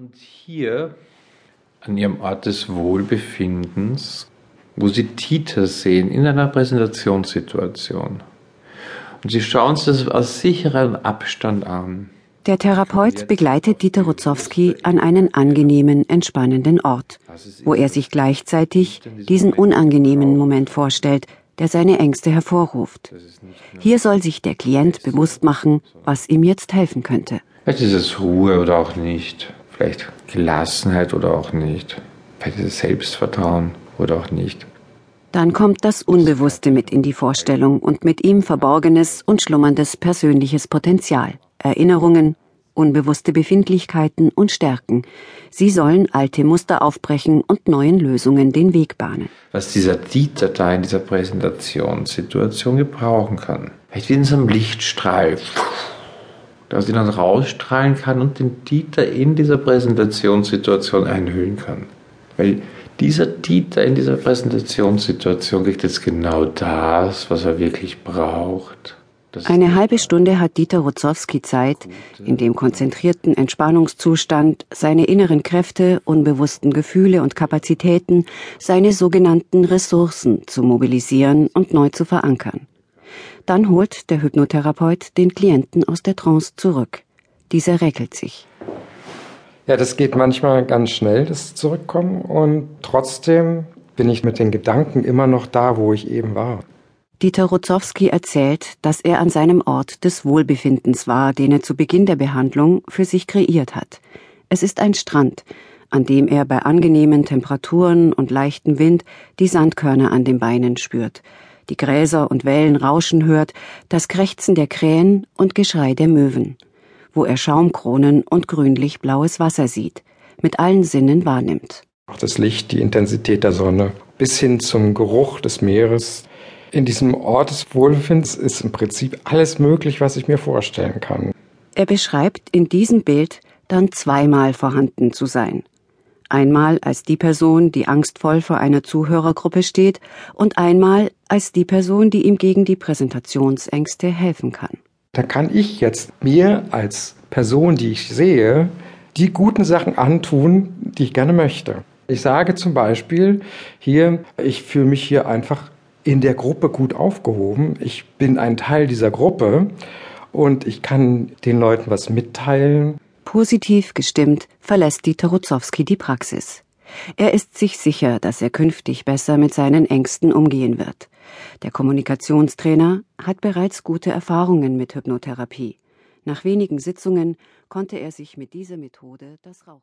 Und hier an ihrem Ort des Wohlbefindens, wo sie Tita sehen in einer Präsentationssituation. Und sie schauen sich das aus sicherem Abstand an. Der Therapeut begleitet Dieter Rutzowski an einen angenehmen, entspannenden Ort, wo er sich gleichzeitig diesen unangenehmen Moment vorstellt, der seine Ängste hervorruft. Hier soll sich der Klient bewusst machen, was ihm jetzt helfen könnte. Vielleicht ist es Ruhe oder auch nicht. Vielleicht Gelassenheit oder auch nicht. Vielleicht ist es Selbstvertrauen oder auch nicht. Dann kommt das Unbewusste mit in die Vorstellung und mit ihm verborgenes und schlummerndes persönliches Potenzial, Erinnerungen, unbewusste Befindlichkeiten und Stärken. Sie sollen alte Muster aufbrechen und neuen Lösungen den Weg bahnen. Was dieser Dieter da in dieser Präsentationssituation gebrauchen kann. Vielleicht wie in so einem Lichtstrahl, dass ihn dann rausstrahlen kann und den Dieter in dieser Präsentationssituation einhüllen kann. Weil dieser Dieter in dieser Präsentationssituation kriegt jetzt genau das, was er wirklich braucht. Eine halbe Stunde hat Dieter Rutzowski Zeit, in dem konzentrierten Entspannungszustand seine inneren Kräfte, unbewussten Gefühle und Kapazitäten, seine sogenannten Ressourcen zu mobilisieren und neu zu verankern. Dann holt der Hypnotherapeut den Klienten aus der Trance zurück. Dieser räkelt sich. Ja, das geht manchmal ganz schnell, das Zurückkommen. Und trotzdem bin ich mit den Gedanken immer noch da, wo ich eben war. Dieter Rutzowski erzählt, dass er an seinem Ort des Wohlbefindens war, den er zu Beginn der Behandlung für sich kreiert hat. Es ist ein Strand, an dem er bei angenehmen Temperaturen und leichtem Wind die Sandkörner an den Beinen spürt, die Gräser und Wellen rauschen hört, das Krächzen der Krähen und Geschrei der Möwen wo er Schaumkronen und grünlich-blaues Wasser sieht, mit allen Sinnen wahrnimmt. Auch das Licht, die Intensität der Sonne, bis hin zum Geruch des Meeres. In diesem Ort des Wohlbefindens ist im Prinzip alles möglich, was ich mir vorstellen kann. Er beschreibt in diesem Bild dann zweimal vorhanden zu sein. Einmal als die Person, die angstvoll vor einer Zuhörergruppe steht, und einmal als die Person, die ihm gegen die Präsentationsängste helfen kann. Da kann ich jetzt mir als Person, die ich sehe, die guten Sachen antun, die ich gerne möchte. Ich sage zum Beispiel hier, ich fühle mich hier einfach in der Gruppe gut aufgehoben. Ich bin ein Teil dieser Gruppe und ich kann den Leuten was mitteilen. Positiv gestimmt verlässt Dieter Rutzowski die Praxis. Er ist sich sicher, dass er künftig besser mit seinen Ängsten umgehen wird. Der Kommunikationstrainer hat bereits gute Erfahrungen mit Hypnotherapie. Nach wenigen Sitzungen konnte er sich mit dieser Methode das Rauchen